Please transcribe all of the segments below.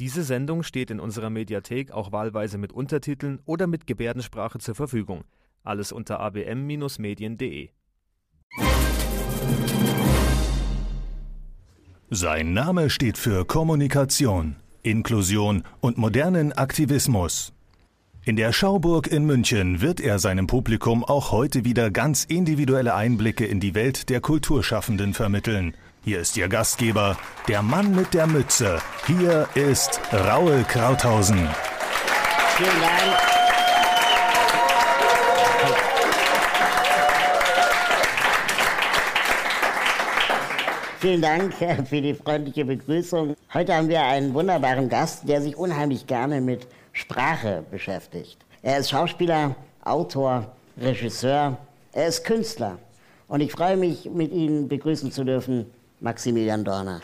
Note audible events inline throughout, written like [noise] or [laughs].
Diese Sendung steht in unserer Mediathek auch wahlweise mit Untertiteln oder mit Gebärdensprache zur Verfügung. Alles unter abm-medien.de. Sein Name steht für Kommunikation, Inklusion und modernen Aktivismus. In der Schauburg in München wird er seinem Publikum auch heute wieder ganz individuelle Einblicke in die Welt der Kulturschaffenden vermitteln. Hier ist Ihr Gastgeber, der Mann mit der Mütze. Hier ist Raul Krauthausen. Vielen Dank. Vielen Dank für die freundliche Begrüßung. Heute haben wir einen wunderbaren Gast, der sich unheimlich gerne mit Sprache beschäftigt. Er ist Schauspieler, Autor, Regisseur, er ist Künstler. Und ich freue mich, mit Ihnen begrüßen zu dürfen, Maximilian Dorner.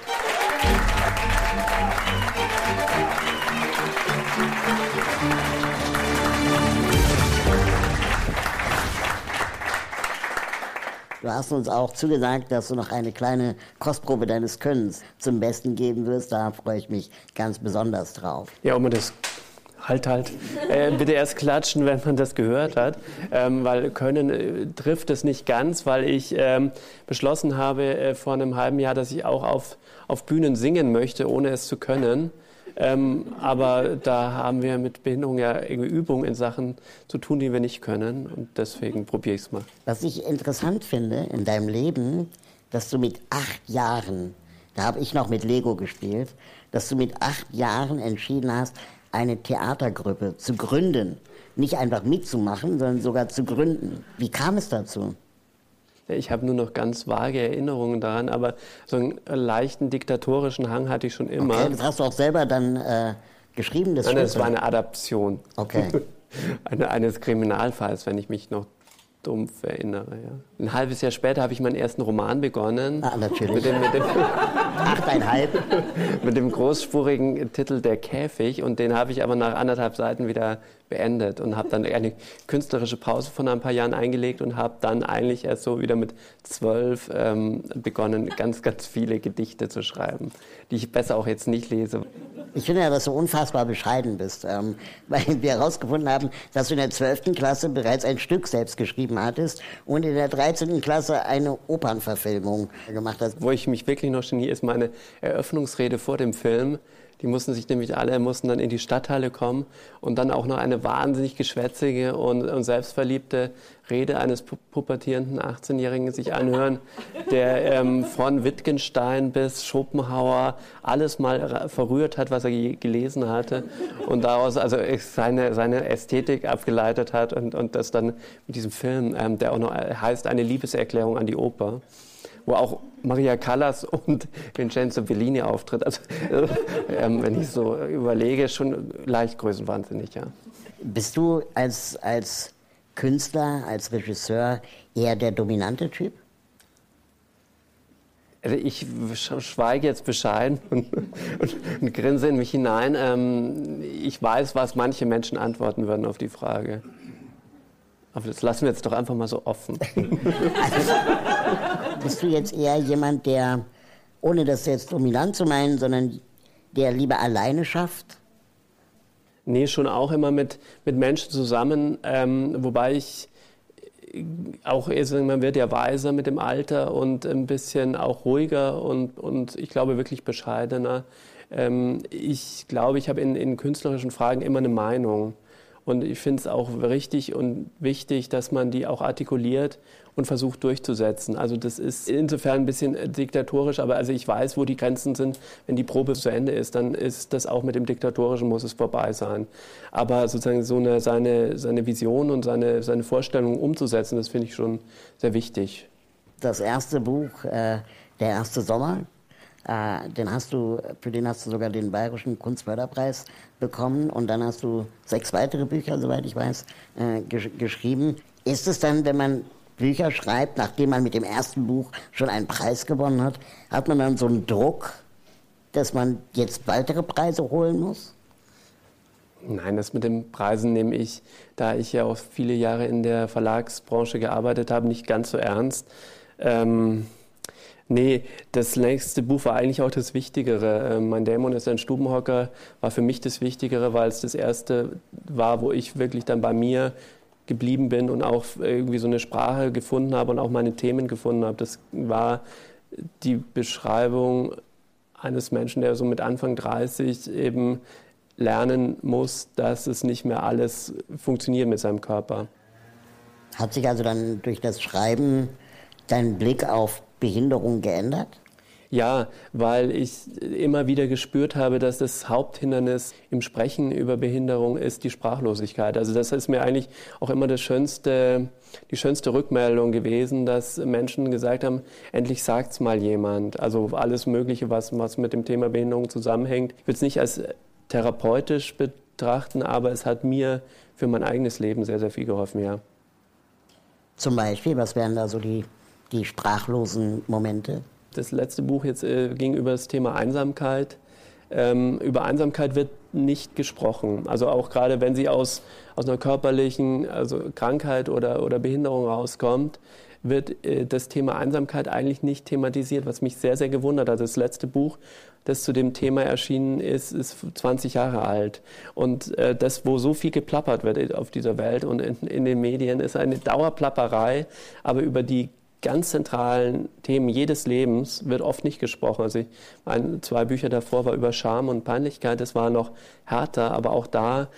Du hast uns auch zugesagt, dass du noch eine kleine Kostprobe deines Könnens zum Besten geben wirst. Da freue ich mich ganz besonders drauf. Ja, man das halt halt. Äh, bitte erst klatschen, wenn man das gehört hat, ähm, weil Können äh, trifft es nicht ganz, weil ich ähm, beschlossen habe äh, vor einem halben Jahr, dass ich auch auf, auf Bühnen singen möchte, ohne es zu können. Ähm, aber da haben wir mit Behinderung ja irgendwie Übung in Sachen zu tun, die wir nicht können. Und deswegen probiere ich es mal. Was ich interessant finde in deinem Leben, dass du mit acht Jahren, da habe ich noch mit Lego gespielt, dass du mit acht Jahren entschieden hast, eine Theatergruppe zu gründen. Nicht einfach mitzumachen, sondern sogar zu gründen. Wie kam es dazu? Ich habe nur noch ganz vage Erinnerungen daran, aber so einen leichten diktatorischen Hang hatte ich schon immer. Okay, das hast du auch selber dann äh, geschrieben, das Nein, das war eine Adaption. Okay. [laughs] eine, eines Kriminalfalls, wenn ich mich noch dumpf erinnere. Ja. Ein halbes Jahr später habe ich meinen ersten Roman begonnen. Ah, natürlich. Mit dem, mit dem [laughs] Achteinhalb. mit dem großspurigen Titel Der Käfig. Und den habe ich aber nach anderthalb Seiten wieder beendet und habe dann eine künstlerische Pause von ein paar Jahren eingelegt und habe dann eigentlich erst so wieder mit zwölf ähm, begonnen, ganz, ganz viele Gedichte zu schreiben, die ich besser auch jetzt nicht lese. Ich finde ja, dass du unfassbar bescheiden bist, ähm, [laughs] weil wir herausgefunden haben, dass du in der zwölften Klasse bereits ein Stück selbst geschrieben hattest und in der 13. Klasse eine Opernverfilmung gemacht hast. Wo ich mich wirklich noch genie, ist meine Eröffnungsrede vor dem Film die mussten sich nämlich alle, mussten dann in die Stadthalle kommen und dann auch noch eine wahnsinnig geschwätzige und, und selbstverliebte Rede eines pubertierenden 18-Jährigen sich anhören, der ähm, von Wittgenstein bis Schopenhauer alles mal verrührt hat, was er gelesen hatte und daraus also seine, seine Ästhetik abgeleitet hat und, und das dann mit diesem Film, ähm, der auch noch heißt eine Liebeserklärung an die Oper wo auch Maria Callas [laughs] und Vincenzo Bellini auftritt. Also, äh, wenn ich so überlege, schon leicht größenwahnsinnig, ja. Bist du als, als Künstler, als Regisseur eher der dominante Typ? Also ich schweige jetzt bescheiden [laughs] und, und, und grinse in mich hinein. Ähm, ich weiß, was manche Menschen antworten würden auf die Frage. Aber das lassen wir jetzt doch einfach mal so offen. [laughs] Also, bist du jetzt eher jemand, der, ohne das jetzt dominant zu meinen, sondern der lieber alleine schafft? Nee, schon auch immer mit, mit Menschen zusammen, ähm, wobei ich auch, man wird ja weiser mit dem Alter und ein bisschen auch ruhiger und, und ich glaube wirklich bescheidener. Ähm, ich glaube, ich habe in, in künstlerischen Fragen immer eine Meinung. Und ich finde es auch richtig und wichtig, dass man die auch artikuliert und versucht durchzusetzen. Also das ist insofern ein bisschen diktatorisch, aber also ich weiß, wo die Grenzen sind. Wenn die Probe zu Ende ist, dann ist das auch mit dem Diktatorischen muss es vorbei sein. Aber sozusagen so eine, seine, seine Vision und seine, seine Vorstellungen umzusetzen, das finde ich schon sehr wichtig. Das erste Buch, äh, Der erste Sommer, äh, den hast du, für den hast du sogar den Bayerischen Kunstförderpreis bekommen und dann hast du sechs weitere Bücher, soweit ich weiß, äh, gesch geschrieben. Ist es dann, wenn man Bücher schreibt, nachdem man mit dem ersten Buch schon einen Preis gewonnen hat, hat man dann so einen Druck, dass man jetzt weitere Preise holen muss? Nein, das mit den Preisen nehme ich, da ich ja auch viele Jahre in der Verlagsbranche gearbeitet habe, nicht ganz so ernst. Ähm Nee, das nächste Buch war eigentlich auch das Wichtigere. Ähm, mein Dämon ist ein Stubenhocker, war für mich das Wichtigere, weil es das erste war, wo ich wirklich dann bei mir geblieben bin und auch irgendwie so eine Sprache gefunden habe und auch meine Themen gefunden habe. Das war die Beschreibung eines Menschen, der so mit Anfang 30 eben lernen muss, dass es nicht mehr alles funktioniert mit seinem Körper. Hat sich also dann durch das Schreiben dein Blick auf Behinderung geändert? Ja, weil ich immer wieder gespürt habe, dass das Haupthindernis im Sprechen über Behinderung ist die Sprachlosigkeit. Also das ist mir eigentlich auch immer das schönste, die schönste Rückmeldung gewesen, dass Menschen gesagt haben, endlich sagt's mal jemand. Also alles Mögliche, was, was mit dem Thema Behinderung zusammenhängt. Ich will es nicht als therapeutisch betrachten, aber es hat mir für mein eigenes Leben sehr, sehr viel geholfen, ja. Zum Beispiel, was wären da so die, die sprachlosen Momente? Das letzte Buch jetzt äh, ging über das Thema Einsamkeit. Ähm, über Einsamkeit wird nicht gesprochen. Also auch gerade wenn sie aus, aus einer körperlichen also Krankheit oder, oder Behinderung rauskommt, wird äh, das Thema Einsamkeit eigentlich nicht thematisiert, was mich sehr, sehr gewundert hat. Das letzte Buch, das zu dem Thema erschienen ist, ist 20 Jahre alt. Und äh, das, wo so viel geplappert wird auf dieser Welt und in, in den Medien, ist eine Dauerplapperei, aber über die ganz zentralen Themen jedes Lebens wird oft nicht gesprochen. Also ich, mein, zwei Bücher davor war über Scham und Peinlichkeit, das war noch härter, aber auch da,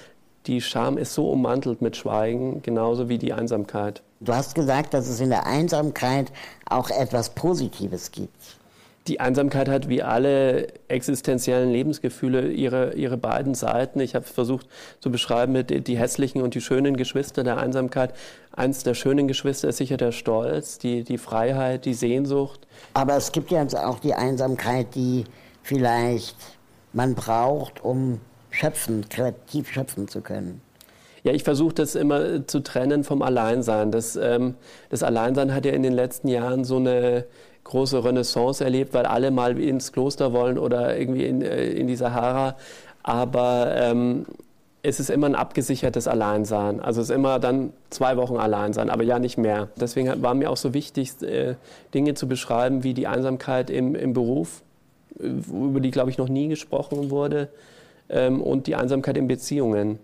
die Scham ist so ummantelt mit Schweigen, genauso wie die Einsamkeit. Du hast gesagt, dass es in der Einsamkeit auch etwas Positives gibt die Einsamkeit hat wie alle existenziellen Lebensgefühle ihre, ihre beiden Seiten. Ich habe versucht zu beschreiben mit die hässlichen und die schönen Geschwister der Einsamkeit. Eins der schönen Geschwister ist sicher der Stolz, die, die Freiheit, die Sehnsucht. Aber es gibt ja auch die Einsamkeit, die vielleicht man braucht, um schöpfen, kreativ schöpfen zu können. Ja, ich versuche das immer zu trennen vom Alleinsein. Das, ähm, das Alleinsein hat ja in den letzten Jahren so eine große Renaissance erlebt, weil alle mal ins Kloster wollen oder irgendwie in, äh, in die Sahara. Aber ähm, es ist immer ein abgesichertes Alleinsein. Also es ist immer dann zwei Wochen Alleinsein, aber ja nicht mehr. Deswegen war mir auch so wichtig, äh, Dinge zu beschreiben wie die Einsamkeit im, im Beruf, äh, über die, glaube ich, noch nie gesprochen wurde, ähm, und die Einsamkeit in Beziehungen.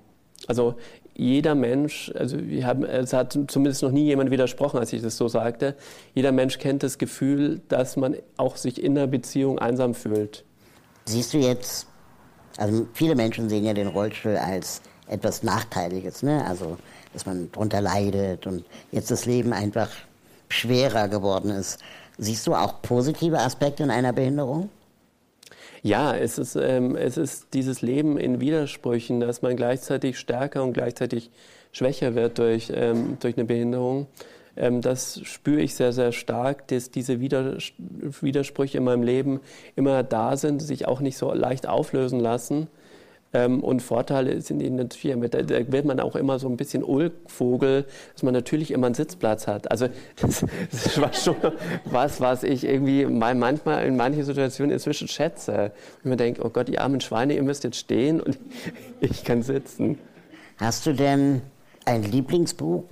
Also jeder Mensch, also haben, es hat zumindest noch nie jemand widersprochen, als ich das so sagte, jeder Mensch kennt das Gefühl, dass man auch sich in einer Beziehung einsam fühlt. Siehst du jetzt, also viele Menschen sehen ja den Rollstuhl als etwas Nachteiliges, ne? also dass man darunter leidet und jetzt das Leben einfach schwerer geworden ist. Siehst du auch positive Aspekte in einer Behinderung? Ja, es ist, ähm, es ist dieses Leben in Widersprüchen, dass man gleichzeitig stärker und gleichzeitig schwächer wird durch, ähm, durch eine Behinderung. Ähm, das spüre ich sehr, sehr stark, dass diese Widersprüche in meinem Leben immer da sind, sich auch nicht so leicht auflösen lassen. Ähm, und Vorteile sind ihnen natürlich, da, da wird man auch immer so ein bisschen Ulkvogel, dass man natürlich immer einen Sitzplatz hat. Also das, das war schon was, was ich irgendwie manchmal in manchen Situationen inzwischen schätze. Und man denkt, oh Gott, die armen Schweine, ihr müsst jetzt stehen und [laughs] ich kann sitzen. Hast du denn ein Lieblingsbuch,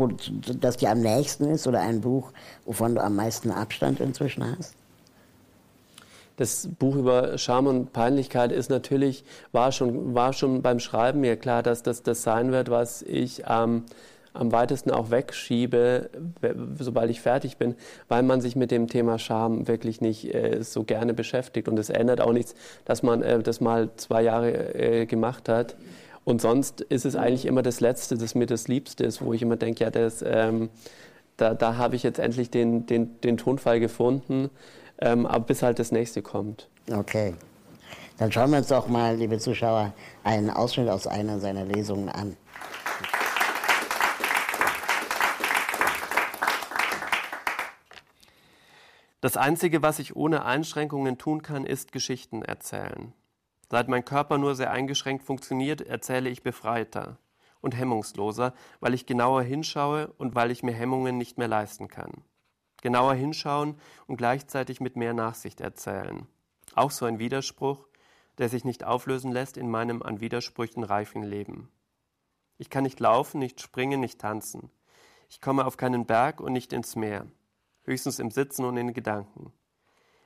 das dir am nächsten ist oder ein Buch, wovon du am meisten Abstand inzwischen hast? Das Buch über Scham und Peinlichkeit ist natürlich, war schon, war schon beim Schreiben mir klar, dass das das sein wird, was ich ähm, am weitesten auch wegschiebe, sobald ich fertig bin, weil man sich mit dem Thema Scham wirklich nicht äh, so gerne beschäftigt. Und es ändert auch nichts, dass man äh, das mal zwei Jahre äh, gemacht hat. Und sonst ist es eigentlich immer das Letzte, das mir das Liebste ist, wo ich immer denke, ja, das, ähm, da, da habe ich jetzt endlich den, den, den Tonfall gefunden ähm, aber bis halt das nächste kommt. Okay. Dann schauen wir uns doch mal, liebe Zuschauer, einen Ausschnitt aus einer seiner Lesungen an. Das Einzige, was ich ohne Einschränkungen tun kann, ist Geschichten erzählen. Seit mein Körper nur sehr eingeschränkt funktioniert, erzähle ich befreiter und hemmungsloser, weil ich genauer hinschaue und weil ich mir Hemmungen nicht mehr leisten kann genauer hinschauen und gleichzeitig mit mehr Nachsicht erzählen. Auch so ein Widerspruch, der sich nicht auflösen lässt in meinem an Widersprüchen reifen Leben. Ich kann nicht laufen, nicht springen, nicht tanzen. Ich komme auf keinen Berg und nicht ins Meer, höchstens im Sitzen und in Gedanken.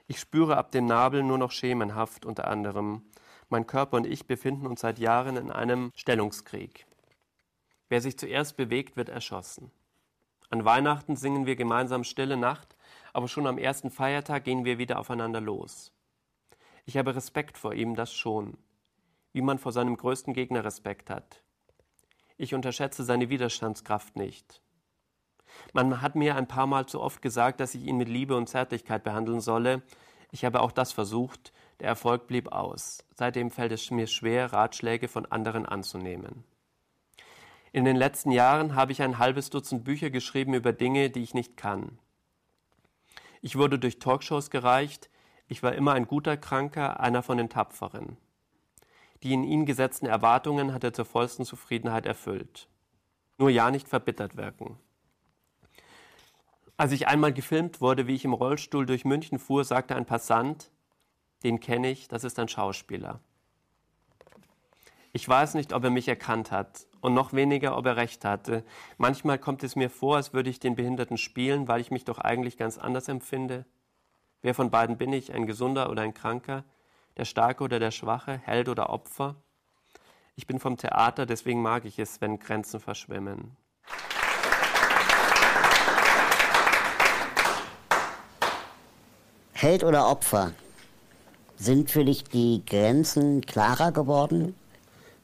Ich spüre ab dem Nabel nur noch schemenhaft unter anderem. Mein Körper und ich befinden uns seit Jahren in einem Stellungskrieg. Wer sich zuerst bewegt, wird erschossen. An Weihnachten singen wir gemeinsam Stille Nacht, aber schon am ersten Feiertag gehen wir wieder aufeinander los. Ich habe Respekt vor ihm, das schon, wie man vor seinem größten Gegner Respekt hat. Ich unterschätze seine Widerstandskraft nicht. Man hat mir ein paar Mal zu oft gesagt, dass ich ihn mit Liebe und Zärtlichkeit behandeln solle. Ich habe auch das versucht, der Erfolg blieb aus. Seitdem fällt es mir schwer, Ratschläge von anderen anzunehmen. In den letzten Jahren habe ich ein halbes Dutzend Bücher geschrieben über Dinge, die ich nicht kann. Ich wurde durch Talkshows gereicht, ich war immer ein guter Kranker, einer von den Tapferen. Die in ihn gesetzten Erwartungen hat er zur vollsten Zufriedenheit erfüllt. Nur ja nicht verbittert wirken. Als ich einmal gefilmt wurde, wie ich im Rollstuhl durch München fuhr, sagte ein Passant, den kenne ich, das ist ein Schauspieler. Ich weiß nicht, ob er mich erkannt hat und noch weniger, ob er recht hatte. Manchmal kommt es mir vor, als würde ich den Behinderten spielen, weil ich mich doch eigentlich ganz anders empfinde. Wer von beiden bin ich, ein Gesunder oder ein Kranker, der Starke oder der Schwache, Held oder Opfer? Ich bin vom Theater, deswegen mag ich es, wenn Grenzen verschwimmen. Held oder Opfer? Sind für dich die Grenzen klarer geworden?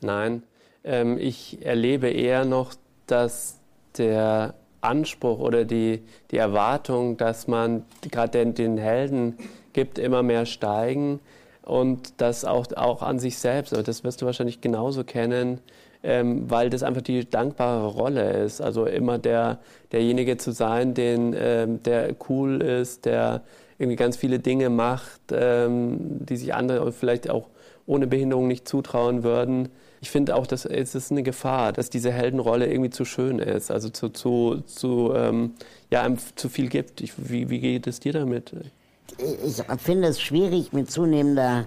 Nein, ähm, ich erlebe eher noch, dass der Anspruch oder die, die Erwartung, dass man gerade den, den Helden gibt, immer mehr steigen und das auch, auch an sich selbst, aber das wirst du wahrscheinlich genauso kennen, ähm, weil das einfach die dankbare Rolle ist. Also immer der, derjenige zu sein, den, ähm, der cool ist, der irgendwie ganz viele Dinge macht, ähm, die sich andere vielleicht auch ohne Behinderung nicht zutrauen würden. Ich finde auch, dass es ist eine Gefahr, dass diese Heldenrolle irgendwie zu schön ist, also zu, zu, zu, ähm, ja, zu viel gibt. Ich, wie, wie geht es dir damit? Ich finde es schwierig mit zunehmender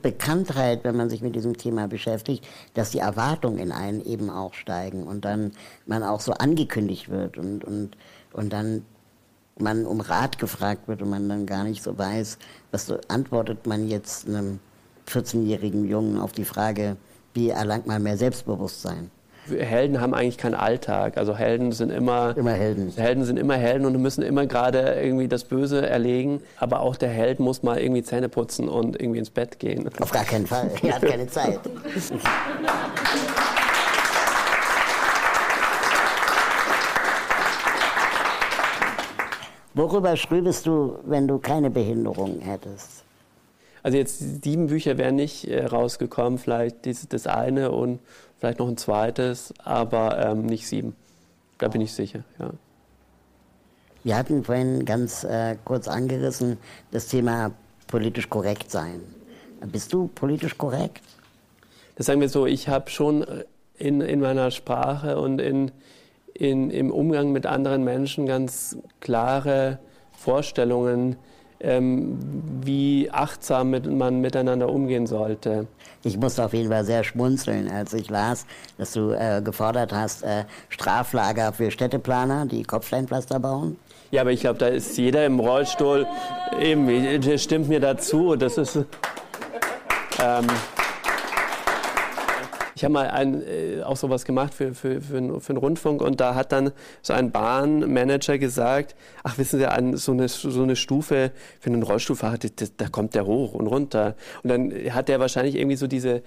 Bekanntheit, wenn man sich mit diesem Thema beschäftigt, dass die Erwartungen in einen eben auch steigen und dann man auch so angekündigt wird und, und, und dann man um Rat gefragt wird und man dann gar nicht so weiß, was so antwortet man jetzt einem 14-jährigen Jungen auf die Frage, wie erlangt man mehr Selbstbewusstsein? Helden haben eigentlich keinen Alltag. Also Helden sind immer, immer Helden. Helden sind immer Helden und müssen immer gerade irgendwie das Böse erlegen. Aber auch der Held muss mal irgendwie Zähne putzen und irgendwie ins Bett gehen. Auf gar keinen Fall. Er hat keine Zeit. Worüber schriebest du, wenn du keine Behinderung hättest? Also jetzt sieben Bücher wären nicht äh, rausgekommen, vielleicht das eine und vielleicht noch ein zweites, aber ähm, nicht sieben. Da bin ich sicher, ja. Wir hatten vorhin ganz äh, kurz angerissen das Thema politisch korrekt sein. Bist du politisch korrekt? Das sagen wir so, ich habe schon äh, in, in meiner Sprache und in, in, im Umgang mit anderen Menschen ganz klare Vorstellungen, ähm, wie achtsam mit, man miteinander umgehen sollte. Ich musste auf jeden Fall sehr schmunzeln, als ich las, dass du äh, gefordert hast, äh, Straflager für Städteplaner, die Kopfsteinpflaster bauen. Ja, aber ich glaube, da ist jeder im Rollstuhl, eben, stimmt mir dazu. Das ist. Ähm, ich habe mal ein, äh, auch sowas gemacht für, für, für, für den Rundfunk und da hat dann so ein Bahnmanager gesagt, ach wissen Sie, an so eine, so eine Stufe für einen Rollstuhlfahrer, das, da kommt der hoch und runter. Und dann hat der wahrscheinlich irgendwie so diese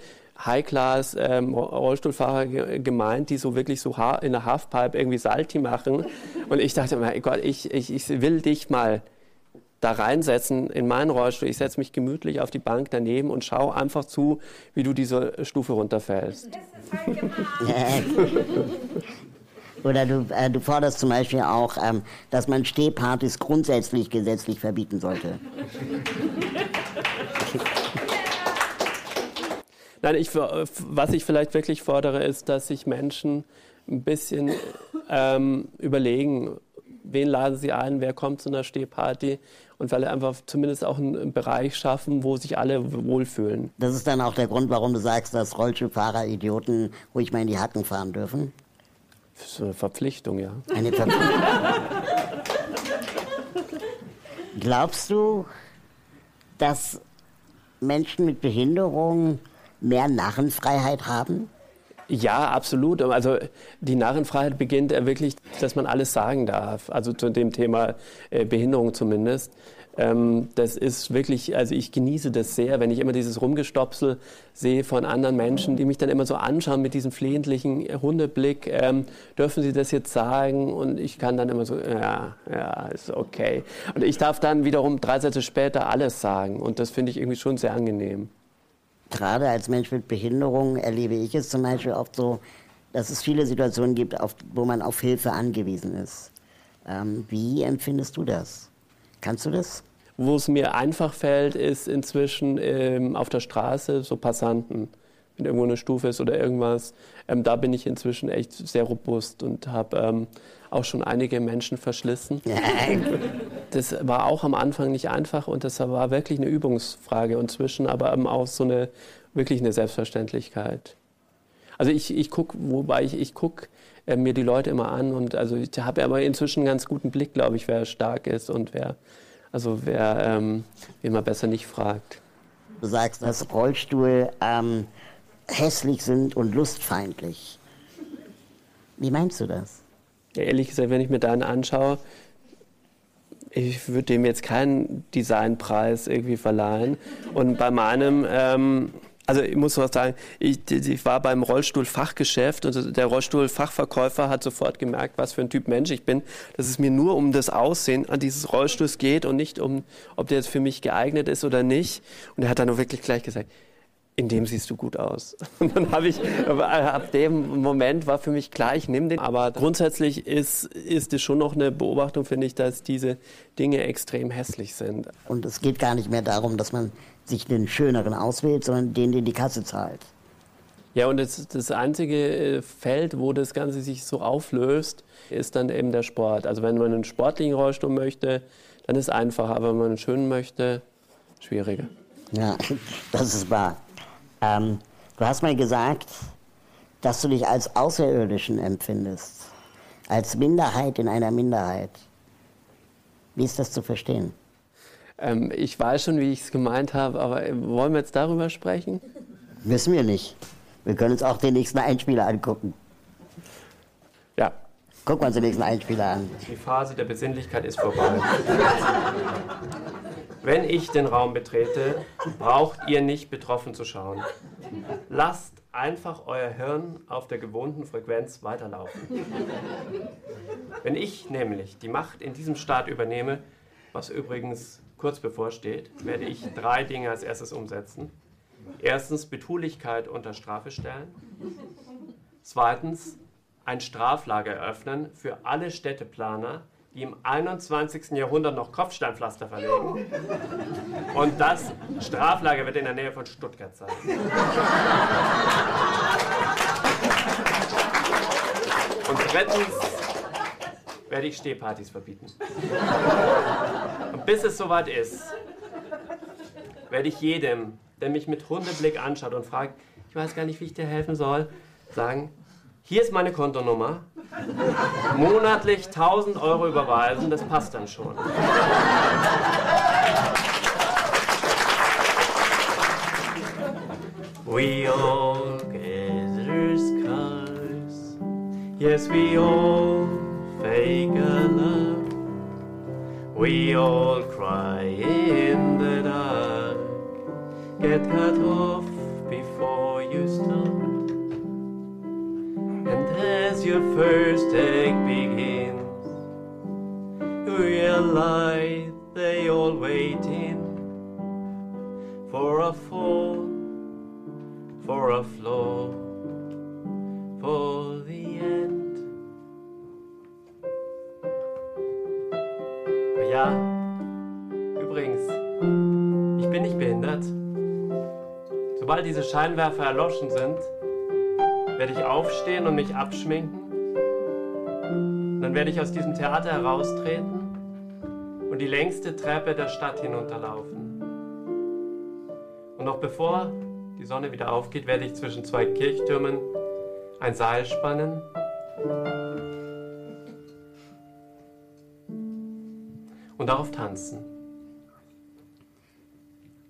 High-Class ähm, Rollstuhlfahrer gemeint, die so wirklich so in der Halfpipe irgendwie Salti machen. Und ich dachte, mein Gott, ich, ich, ich will dich mal da reinsetzen in meinen Rollstuhl. Ich setze mich gemütlich auf die Bank daneben und schaue einfach zu, wie du diese Stufe runterfällst. [laughs] Oder du, äh, du, forderst zum Beispiel auch, ähm, dass man Stehpartys grundsätzlich gesetzlich verbieten sollte. [laughs] Nein, ich, was ich vielleicht wirklich fordere, ist, dass sich Menschen ein bisschen ähm, überlegen, wen laden sie ein, wer kommt zu einer Stehparty und weil einfach zumindest auch einen Bereich schaffen, wo sich alle wohlfühlen. Das ist dann auch der Grund, warum du sagst, dass Rollstuhlfahrer Idioten ruhig mal in die Hacken fahren dürfen? Das ist eine Verpflichtung, ja. Eine Verpflichtung. [laughs] Glaubst du, dass Menschen mit Behinderung mehr Narrenfreiheit haben? Ja, absolut. Also die Narrenfreiheit beginnt wirklich, dass man alles sagen darf. Also zu dem Thema äh, Behinderung zumindest. Ähm, das ist wirklich, also ich genieße das sehr, wenn ich immer dieses Rumgestopsel sehe von anderen Menschen, die mich dann immer so anschauen mit diesem flehentlichen Hundeblick. Ähm, dürfen Sie das jetzt sagen? Und ich kann dann immer so, ja, ja, ist okay. Und ich darf dann wiederum drei Sätze später alles sagen. Und das finde ich irgendwie schon sehr angenehm. Gerade als Mensch mit Behinderung erlebe ich es zum Beispiel oft so, dass es viele Situationen gibt, auf, wo man auf Hilfe angewiesen ist. Ähm, wie empfindest du das? Kannst du das? Wo es mir einfach fällt, ist inzwischen ähm, auf der Straße so Passanten, wenn irgendwo eine Stufe ist oder irgendwas. Ähm, da bin ich inzwischen echt sehr robust und habe ähm, auch schon einige Menschen verschlissen. [laughs] das war auch am Anfang nicht einfach und das war wirklich eine Übungsfrage inzwischen, aber eben auch so eine wirklich eine Selbstverständlichkeit. Also ich, ich gucke, wobei ich, ich gucke äh, mir die Leute immer an und also ich habe aber inzwischen einen ganz guten Blick, glaube ich, wer stark ist und wer also wer, ähm, wen man besser nicht fragt. Du sagst, dass Rollstuhl ähm, hässlich sind und lustfeindlich. Wie meinst du das? Ja, ehrlich gesagt, wenn ich mir deinen anschaue, ich würde dem jetzt keinen Designpreis irgendwie verleihen. Und bei meinem ähm, also ich muss was sagen, ich, ich war beim Rollstuhlfachgeschäft und der Rollstuhlfachverkäufer hat sofort gemerkt, was für ein Typ Mensch ich bin, dass es mir nur um das Aussehen an dieses Rollstuhls geht und nicht um, ob der jetzt für mich geeignet ist oder nicht. Und er hat dann wirklich gleich gesagt, in dem siehst du gut aus. [laughs] Und dann habe ich, ab dem Moment war für mich klar, ich nehme den. Aber grundsätzlich ist, ist es schon noch eine Beobachtung, finde ich, dass diese Dinge extrem hässlich sind. Und es geht gar nicht mehr darum, dass man sich den schöneren auswählt, sondern den, den die Kasse zahlt. Ja, und das, das einzige äh, Feld, wo das Ganze sich so auflöst, ist dann eben der Sport. Also wenn man einen sportlichen Rollstuhl möchte, dann ist es einfacher, aber wenn man einen schönen möchte, schwieriger. Ja, [laughs] das ist wahr. Ähm, du hast mal gesagt, dass du dich als Außerirdischen empfindest, als Minderheit in einer Minderheit. Wie ist das zu verstehen? Ähm, ich weiß schon, wie ich es gemeint habe, aber äh, wollen wir jetzt darüber sprechen? Wissen wir nicht. Wir können uns auch den nächsten Einspieler angucken. Ja. Gucken wir uns den nächsten Einspieler an. Die Phase der Besinnlichkeit ist vorbei. [laughs] Wenn ich den Raum betrete, braucht ihr nicht betroffen zu schauen. Lasst einfach euer Hirn auf der gewohnten Frequenz weiterlaufen. Wenn ich nämlich die Macht in diesem Staat übernehme, was übrigens kurz bevorsteht, werde ich drei Dinge als erstes umsetzen. Erstens Betulichkeit unter Strafe stellen. Zweitens ein Straflager eröffnen für alle Städteplaner, die im 21. Jahrhundert noch Kopfsteinpflaster verlegen. Und das Straflager wird in der Nähe von Stuttgart sein. Und drittens werde ich Stehpartys verbieten. Und bis es soweit ist, werde ich jedem, der mich mit Hundeblick anschaut und fragt, ich weiß gar nicht, wie ich dir helfen soll, sagen, hier ist meine Kontonummer, monatlich 1000 Euro überweisen, das passt dann schon. We all gather scars, yes we all fake love. We all cry in the dark, get cut off your first ache begins, you realize they all waiting for a fall, for a flaw, for the end. Ja, übrigens, ich bin nicht behindert. Sobald diese Scheinwerfer erloschen sind, werde ich aufstehen und mich abschminken. Dann werde ich aus diesem Theater heraustreten und die längste Treppe der Stadt hinunterlaufen. Und noch bevor die Sonne wieder aufgeht, werde ich zwischen zwei Kirchtürmen ein Seil spannen und darauf tanzen.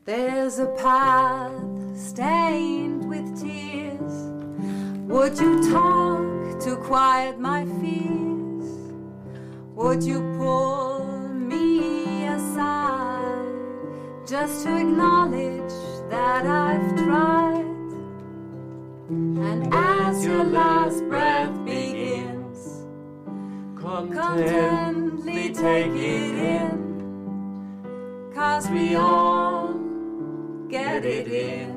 There's a path stained with tears. Would you talk to quiet my fears? Would you pull me aside just to acknowledge that I've tried? And as your last breath begins, contently take it in, cause we all get it in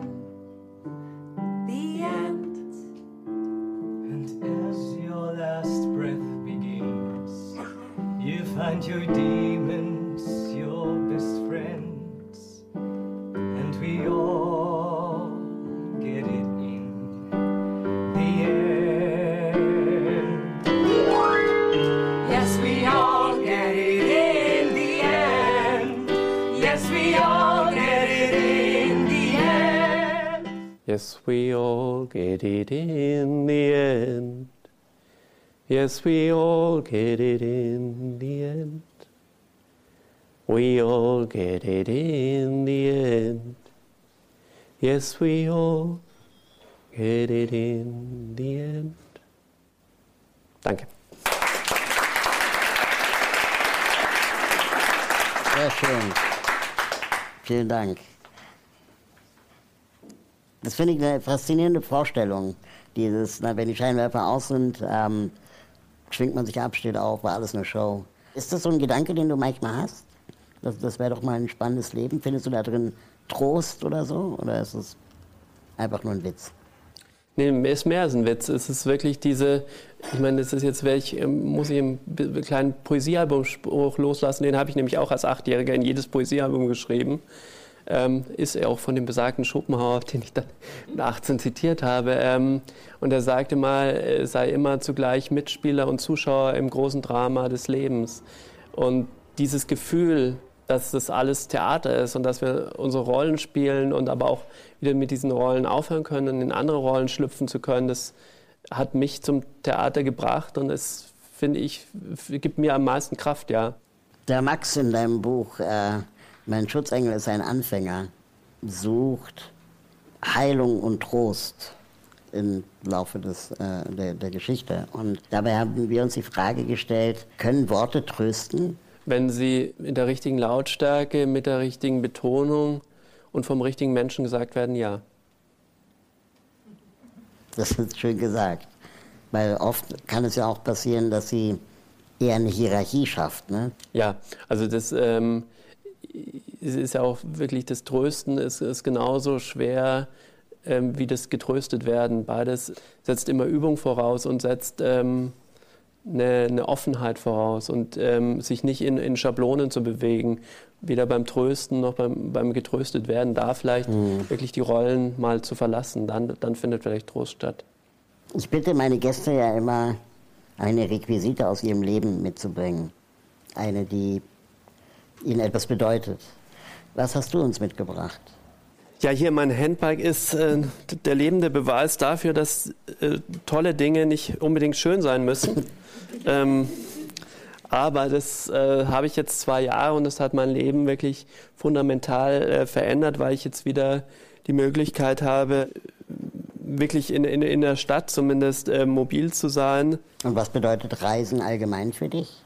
find your demons, your best friends, and we all get it in the end. Yes, we all get it in the end. Yes, we all get it in the end. Yes, we all get it in the end. Yes, we all get it in the end. We all get it in the end. Yes, we all get it in the end. Danke. Sehr schön. Vielen Dank. Das finde ich eine faszinierende Vorstellung. Dieses, na, wenn die Scheinwerfer aus sind, ähm, schwingt man sich ab, steht auf, war alles eine Show. Ist das so ein Gedanke, den du manchmal hast? Das, das wäre doch mal ein spannendes Leben. Findest du da drin Trost oder so? Oder ist es einfach nur ein Witz? Nee, ist mehr als ein Witz. Es ist wirklich diese, ich meine, das ist jetzt, welch, ähm, muss ich einen kleinen Poesiealbumspruch loslassen, den habe ich nämlich auch als Achtjähriger in jedes Poesiealbum geschrieben. Ähm, ist er auch von dem besagten Schopenhauer, [laughs] den ich dann mit 18 zitiert habe. Ähm, und er sagte mal, sei immer zugleich Mitspieler und Zuschauer im großen Drama des Lebens. Und dieses Gefühl, dass das alles Theater ist und dass wir unsere Rollen spielen und aber auch wieder mit diesen Rollen aufhören können und in andere Rollen schlüpfen zu können, das hat mich zum Theater gebracht und es, finde ich, gibt mir am meisten Kraft, ja. Der Max in deinem Buch, äh, Mein Schutzengel ist ein Anfänger, sucht Heilung und Trost im Laufe des, äh, der, der Geschichte. Und dabei haben wir uns die Frage gestellt, können Worte trösten? Wenn sie in der richtigen Lautstärke, mit der richtigen Betonung und vom richtigen Menschen gesagt werden, ja. Das ist schön gesagt. Weil oft kann es ja auch passieren, dass sie eher eine Hierarchie schafft. Ne? Ja, also das ähm, es ist ja auch wirklich das Trösten ist, ist genauso schwer ähm, wie das getröstet werden. Beides setzt immer Übung voraus und setzt ähm, eine, eine Offenheit voraus und ähm, sich nicht in, in Schablonen zu bewegen. Weder beim Trösten noch beim, beim getröstet werden, da vielleicht wirklich die Rollen mal zu verlassen. Dann, dann findet vielleicht Trost statt. Ich bitte meine Gäste ja immer, eine Requisite aus ihrem Leben mitzubringen. Eine, die ihnen etwas bedeutet. Was hast du uns mitgebracht? Ja, hier mein Handbike ist äh, der lebende Beweis dafür, dass äh, tolle Dinge nicht unbedingt schön sein müssen. [laughs] ähm, aber das äh, habe ich jetzt zwei Jahre und das hat mein Leben wirklich fundamental äh, verändert, weil ich jetzt wieder die Möglichkeit habe, wirklich in, in, in der Stadt zumindest äh, mobil zu sein. Und was bedeutet Reisen allgemein für dich?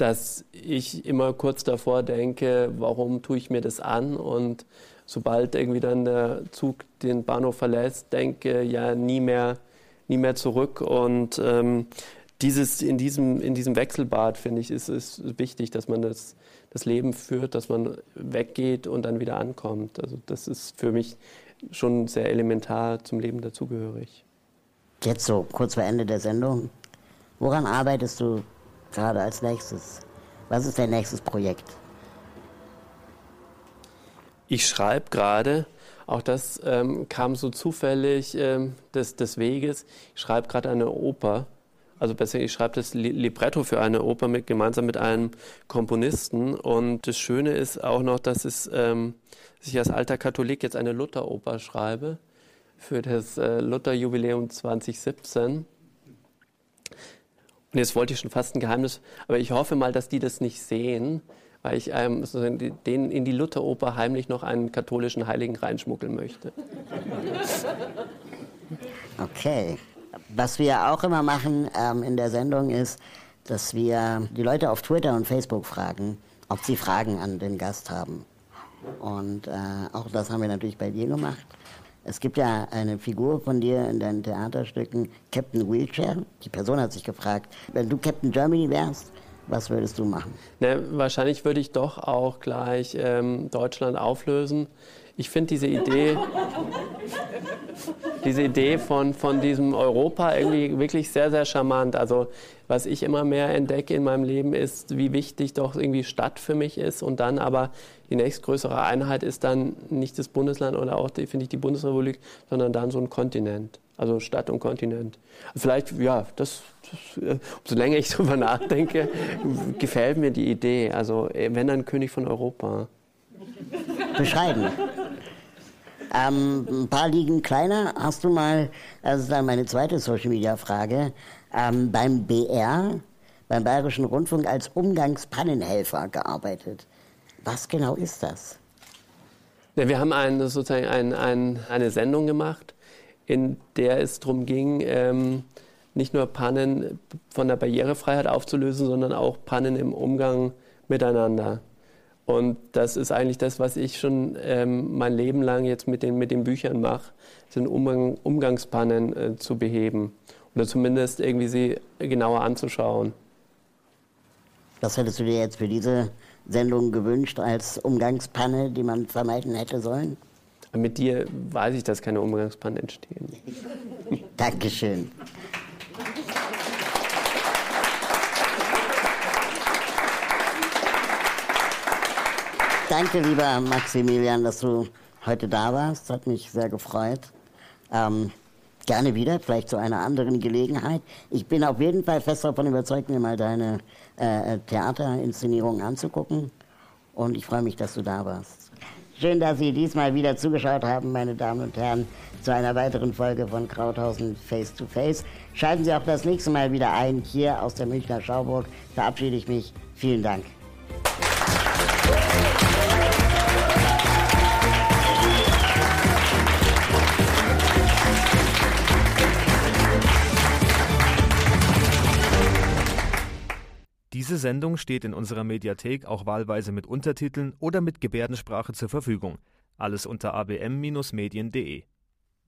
Dass ich immer kurz davor denke, warum tue ich mir das an? Und sobald irgendwie dann der Zug den Bahnhof verlässt, denke ja nie mehr, nie mehr zurück. Und ähm, dieses, in, diesem, in diesem Wechselbad, finde ich, ist es wichtig, dass man das, das Leben führt, dass man weggeht und dann wieder ankommt. Also das ist für mich schon sehr elementar zum Leben dazugehörig. Jetzt so kurz vor Ende der Sendung. Woran arbeitest du gerade als nächstes? Was ist dein nächstes Projekt? Ich schreibe gerade, auch das ähm, kam so zufällig ähm, des, des Weges, ich schreibe gerade eine Oper. Also besser, ich schreibe das Li- Libretto für eine Oper mit, gemeinsam mit einem Komponisten. Und das Schöne ist auch noch, dass, es, ähm, dass ich als alter Katholik jetzt eine Lutheroper schreibe für das äh, Lutherjubiläum 2017. Und jetzt wollte ich schon fast ein Geheimnis, aber ich hoffe mal, dass die das nicht sehen, weil ich ähm, den in die Lutheroper heimlich noch einen katholischen Heiligen reinschmuggeln möchte. Okay. Was wir auch immer machen ähm, in der Sendung ist, dass wir die Leute auf Twitter und Facebook fragen, ob sie Fragen an den Gast haben. Und äh, auch das haben wir natürlich bei dir gemacht. Es gibt ja eine Figur von dir in deinen Theaterstücken, Captain Wheelchair. Die Person hat sich gefragt, wenn du Captain Germany wärst, was würdest du machen? Ne, wahrscheinlich würde ich doch auch gleich ähm, Deutschland auflösen. Ich finde diese Idee, diese Idee von, von diesem Europa irgendwie wirklich sehr, sehr charmant. Also was ich immer mehr entdecke in meinem Leben ist, wie wichtig doch irgendwie Stadt für mich ist und dann aber die nächstgrößere Einheit ist dann nicht das Bundesland oder auch, finde ich, die Bundesrepublik, sondern dann so ein Kontinent. Also Stadt und Kontinent. Vielleicht, ja, das, das äh, umso länger ich darüber nachdenke, gefällt mir die Idee. Also äh, wenn dann König von Europa. Beschreiben. Ähm, ein paar liegen kleiner. Hast du mal, das ist dann meine zweite Social Media Frage, ähm, beim BR, beim Bayerischen Rundfunk als Umgangspannenhelfer gearbeitet? Was genau ist das? Ja, wir haben ein, sozusagen ein, ein, eine Sendung gemacht, in der es darum ging, ähm, nicht nur Pannen von der Barrierefreiheit aufzulösen, sondern auch Pannen im Umgang miteinander. Und das ist eigentlich das, was ich schon ähm, mein Leben lang jetzt mit den, mit den Büchern mache, sind Umgang, Umgangspannen äh, zu beheben oder zumindest irgendwie sie genauer anzuschauen. Was hättest du dir jetzt für diese Sendung gewünscht als Umgangspanne, die man vermeiden hätte sollen? Mit dir weiß ich, dass keine Umgangspannen entstehen. Dankeschön. Danke, lieber Maximilian, dass du heute da warst. Hat mich sehr gefreut. Ähm, gerne wieder, vielleicht zu einer anderen Gelegenheit. Ich bin auf jeden Fall fest davon überzeugt, mir mal deine äh, Theaterinszenierung anzugucken. Und ich freue mich, dass du da warst. Schön, dass Sie diesmal wieder zugeschaut haben, meine Damen und Herren, zu einer weiteren Folge von Krauthausen Face to Face. Schalten Sie auch das nächste Mal wieder ein. Hier aus der Münchner Schauburg verabschiede ich mich. Vielen Dank. Diese Sendung steht in unserer Mediathek auch wahlweise mit Untertiteln oder mit Gebärdensprache zur Verfügung. Alles unter abm-medien.de